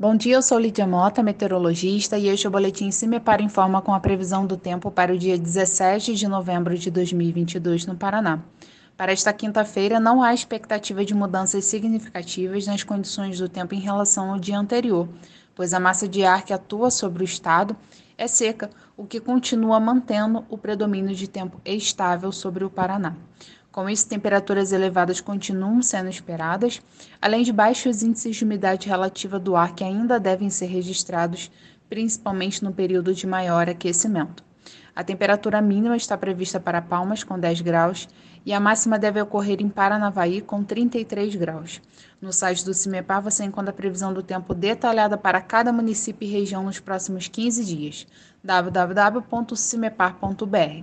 Bom dia, eu sou Lídia Mota, meteorologista, e este é o Boletim Cimepar Informa com a previsão do tempo para o dia 17 de novembro de 2022 no Paraná. Para esta quinta-feira, não há expectativa de mudanças significativas nas condições do tempo em relação ao dia anterior, pois a massa de ar que atua sobre o estado é seca, o que continua mantendo o predomínio de tempo estável sobre o Paraná. Com isso, temperaturas elevadas continuam sendo esperadas, além de baixos índices de umidade relativa do ar que ainda devem ser registrados, principalmente no período de maior aquecimento. A temperatura mínima está prevista para Palmas, com 10 graus, e a máxima deve ocorrer em Paranavaí, com 33 graus. No site do CIMEPAR você encontra a previsão do tempo detalhada para cada município e região nos próximos 15 dias. www.cimepar.br